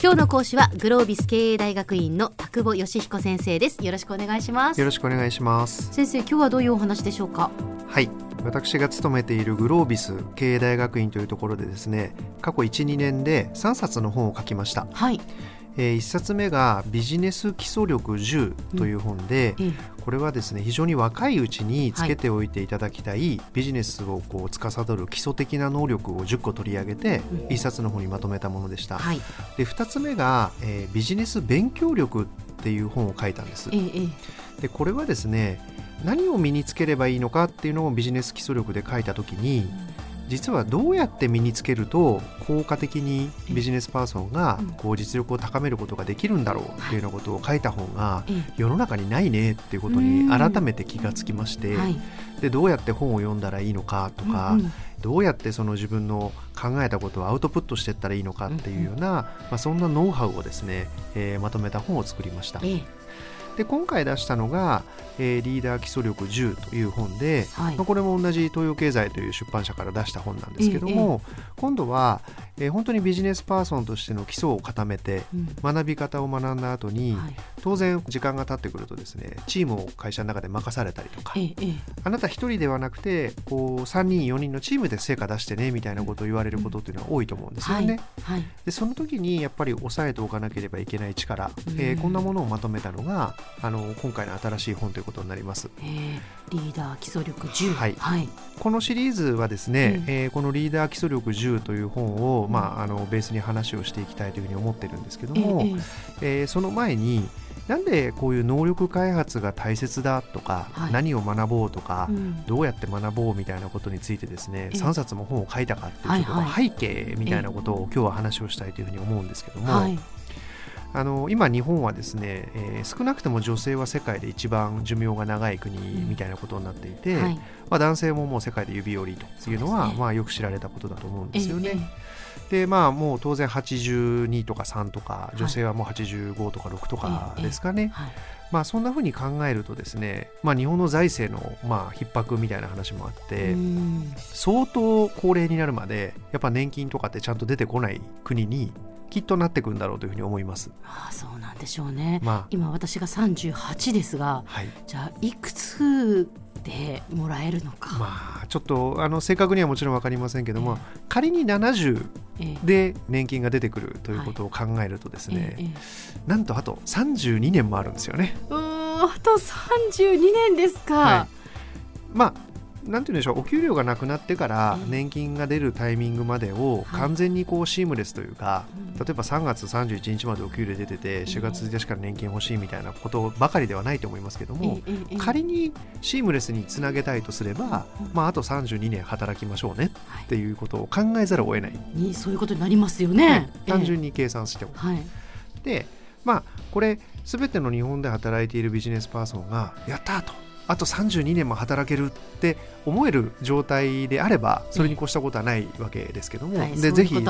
今日の講師はグロービス経営大学院の田久保義彦先生です。よろしくお願いします。よろしくお願いします。先生今日はどういうお話でしょうか？はい。私が勤めているグロービス経営大学院というところでですね過去12年で3冊の本を書きました。はいえー、1冊目が「ビジネス基礎力10」という本で、うん、これはですね非常に若いうちにつけておいていただきたい、はい、ビジネスをこう司る基礎的な能力を10個取り上げて、うん、1冊の本にまとめたものでした。はい、で2つ目が、えー「ビジネス勉強力」っていう本を書いたんです。でこれはですね何を身につければいいのかっていうのをビジネス基礎力で書いた時に、うん実はどうやって身につけると効果的にビジネスパーソンがこう実力を高めることができるんだろうっていうようなことを書いた本が世の中にないねっていうことに改めて気がつきましてでどうやって本を読んだらいいのかとかどうやってその自分の考えたことをアウトプットしていったらいいのかっていうような、まあ、そんなノウハウをですね、えー、まとめた本を作りました。で今回出したのが、えー、リーダー基礎力10という本で、はい、まあ、これも同じ東洋経済という出版社から出した本なんですけども、ええ、今度は、えー、本当にビジネスパーソンとしての基礎を固めて、うん、学び方を学んだ後に、はい、当然時間が経ってくるとですねチームを会社の中で任されたりとか、え、あなた一人ではなくてこう3人4人のチームで成果出してねみたいなことを言われることっていうのは多いと思うんですよね。はい、でその時にやっぱり抑えておかなければいけない力、えー、こんなものをまとめたのがあの今回の新しい本ということになります。リーダー基礎力10、はい、はい、このシリーズはですね、えー、えー、このリーダー基礎力10という本を、うん、まあ、あのベースに話をしていきたいというふうに思ってるんですけども、えー、えー、その前になんでこういう能力開発が大切だとか、はい、何を学ぼうとか、うん、どうやって学ぼうみたいなことについてですね、えー、3冊も本を書いたかっていうちょっと背景みたいなことを今日は話をしたいというふうに思うんですけども、はいあの今日本はですね、えー、少なくとも女性は世界で一番寿命が長い国みたいなことになっていて、うんはい、まあ、男性ももう世界で指折りというのは、ね、まあ、よく知られたことだと思うんですよね。えー、でまあもう当然82とか3とか女性はもう85とか6とかですかね。はい。まあ、そんなふうに考えるとですね、まあ、日本の財政のまあ逼迫みたいな話もあって相当高齢になるまでやっぱ年金とかってちゃんと出てこない国にきっとなってくるんだろうというふうに思います。ああそうなんでしょうね。まあ、今私が38ですが、はい、じゃあいくつでもらえるのか。まあちょっとあの正確にはもちろん分かりませんけども、えー、仮に70で年金が出てくるということを考えるとですね、えーえー、なんとあと32年もあるんですよね。うんあと32年ですか。はい、まあなんていうんでしょうお給料がなくなってから年金が出るタイミングまでを完全にこうシームレスというか、例えば3月31日までお給料出てて4月1日から年金欲しいみたいなことばかりではないと思いますけども、仮にシームレスにつなげたいとすれば、まあ、あと32年働きましょうねっていうことを考えざるを得ない、そういうことになりますよね、単純に計算しても。でまあこれ全ての日本で働いているビジネスパーソンがやったとあと32年も働けるって思える状態であればそれに越したことはないわけですけども、はい、でぜひ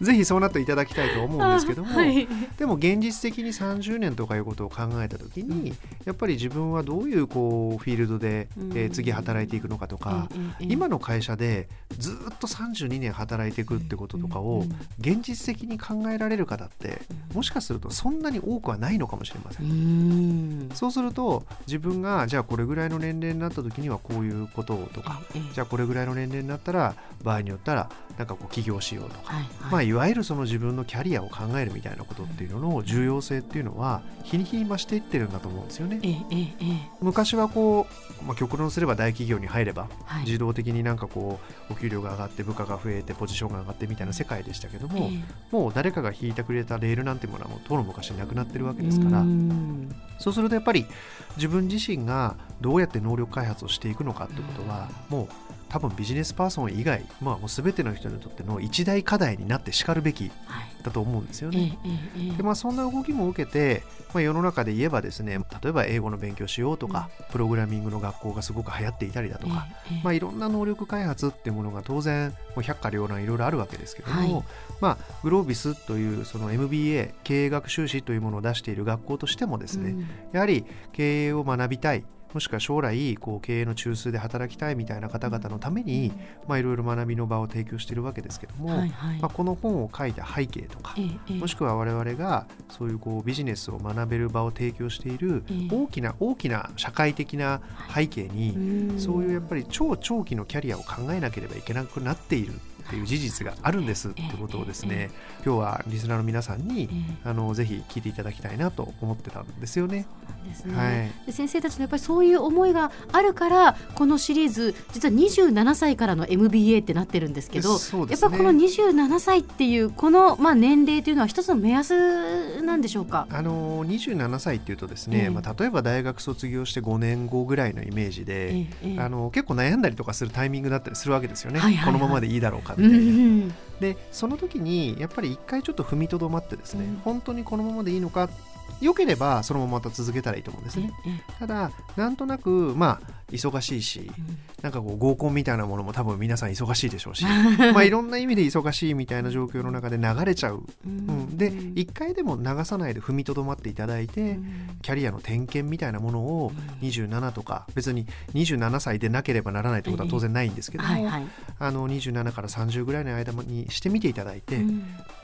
ぜひそうなっていただきたいと思うんですけども、はい、でも現実的に30年とかいうことを考えた時に、うん、やっぱり自分はどういうこうフィールドで、うん、えー、次働いていくのかとか、うん、今の会社でずっと32年働いていくってこととかを現実的に考えられる方ってもしかするとそんなに多くはないのかもしれません。そうすると自分がじゃあこれぐらいの年齢になった時にはこういうことをとか、じゃあこれぐらいの年齢になったら場合によったらなんかこう起業しようとか、はいはい、まあ、いわゆるその自分のキャリアを考えるみたいなことっていうのの重要性っていうのは日に日に増していってるんだと思うんですよね。えええ、昔はこう、まあ、極論すれば大企業に入れば、はい、自動的になんかこうお給料が上がって部下が増えてポジションが上がってみたいな世界でしたけども、もう誰かが引いてくれたレールなんてものはもうとの昔なくなってるわけですから。そうするとやっぱり自分自身がどうやって能力開発をしていくのかってことはもう多分ビジネスパーソン以外、まあ、もう全ての人にとっての一大課題になってしかるべきだと思うんですよね。でまあ、そんな動きも受けて、まあ、世の中で言えばですね例えば英語の勉強しようとか、うん、プログラミングの学校がすごく流行っていたりだとか、まあ、いろんな能力開発っていうものが当然もう百花繚乱いろいろあるわけですけども、はい、まあ、グロービスというその MBA 経営学修士というものを出している学校としてもですね、うん、やはり経営を学びたいもしくは将来こう経営の中枢で働きたいみたいな方々のためにいろいろ学びの場を提供しているわけですけども、はいはい、まあ、この本を書いた背景とか、えもしくは我々がそういうこうビジネスを学べる場を提供している大きな大きな社会的な背景に、そういうやっぱり超長期のキャリアを考えなければいけなくなっているっていう事実があるんですってことをですね、今日はリスナーの皆さんに、あのぜひ聞いていただきたいなと思ってたんですよね。ですね、はい、先生たちのやっぱりそういう思いがあるからこのシリーズ実は27歳からの MBA ってなってるんですけど、ね、やっぱこの27歳っていうこのまあ年齢というのは一つの目安なんでしょうか？あの27歳っていうとですね、えー、まあ、例えば大学卒業して5年後ぐらいのイメージで、えー、あの結構悩んだりとかするタイミングだったりするわけですよね、はいはいはい、このままでいいだろうかみたいな。でその時にやっぱり一回ちょっと踏みとどまってですね、うん、本当にこのままでいいのか良ければそのまままた続けたらいいと思うんですね。ただなんとなくまあ忙しいし、なんかこう合コンみたいなものも多分皆さん忙しいでしょうし まあいろんな意味で忙しいみたいな状況の中で流れちゃう、うん、で一回でも流さないで踏みとどまっていただいて、キャリアの点検みたいなものを27とか別に27歳でなければならないということは当然ないんですけども、はいはい、あの27から30ぐらいの間にしてみていただいて、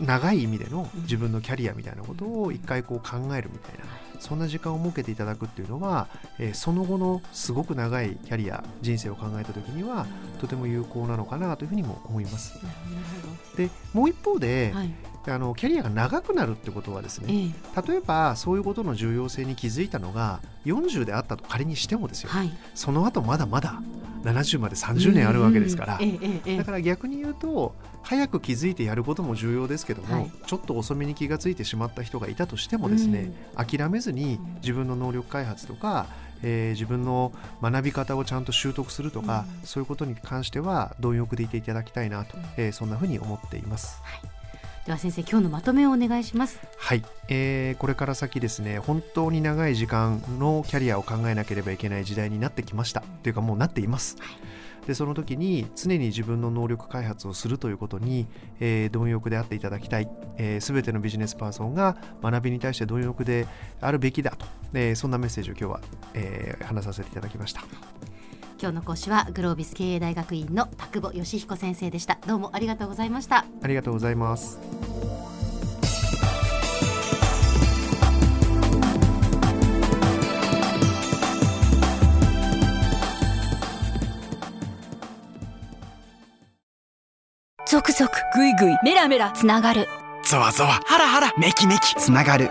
長い意味での自分のキャリアみたいなことを一回こう考えるみたいな。そんな時間を設けていただくっていうのは、えー、その後のすごく長いキャリア人生を考えた時にはとても有効なのかなというふうにも思います。でもう一方で、はい、あのキャリアが長くなるってことはですね、え例えばそういうことの重要性に気づいたのが40であったと仮にしてもですよ、はい、その後まだまだ70まで30年あるわけですから、だから逆に言うと早く気づいてやることも重要ですけども、はい、ちょっと遅めに気が付いてしまった人がいたとしてもですね、諦めずに自分の能力開発とかえー、自分の学び方をちゃんと習得するとか、うん、そういうことに関しては貪欲でいていただきたいなと、うん、えー、そんなふうに思っています。はいでは先生今日のまとめをお願いします。はい、えー、これから先ですね本当に長い時間のキャリアを考えなければいけない時代になってきました。というかもうなっています、はい。でその時に常に自分の能力開発をするということに、えー、貪欲であっていただきたい、えー、全てのビジネスパーソンが学びに対して貪欲であるべきだと、えー、そんなメッセージを今日は、えー、話させていただきました。今日の講師はグロービス経営大学院の田久保義彦先生でした。どうもありがとうございました。ありがとうございます。ゾクゾクぐいぐいメラメラつながる。ゾワゾワハラハラメキメキ。つながる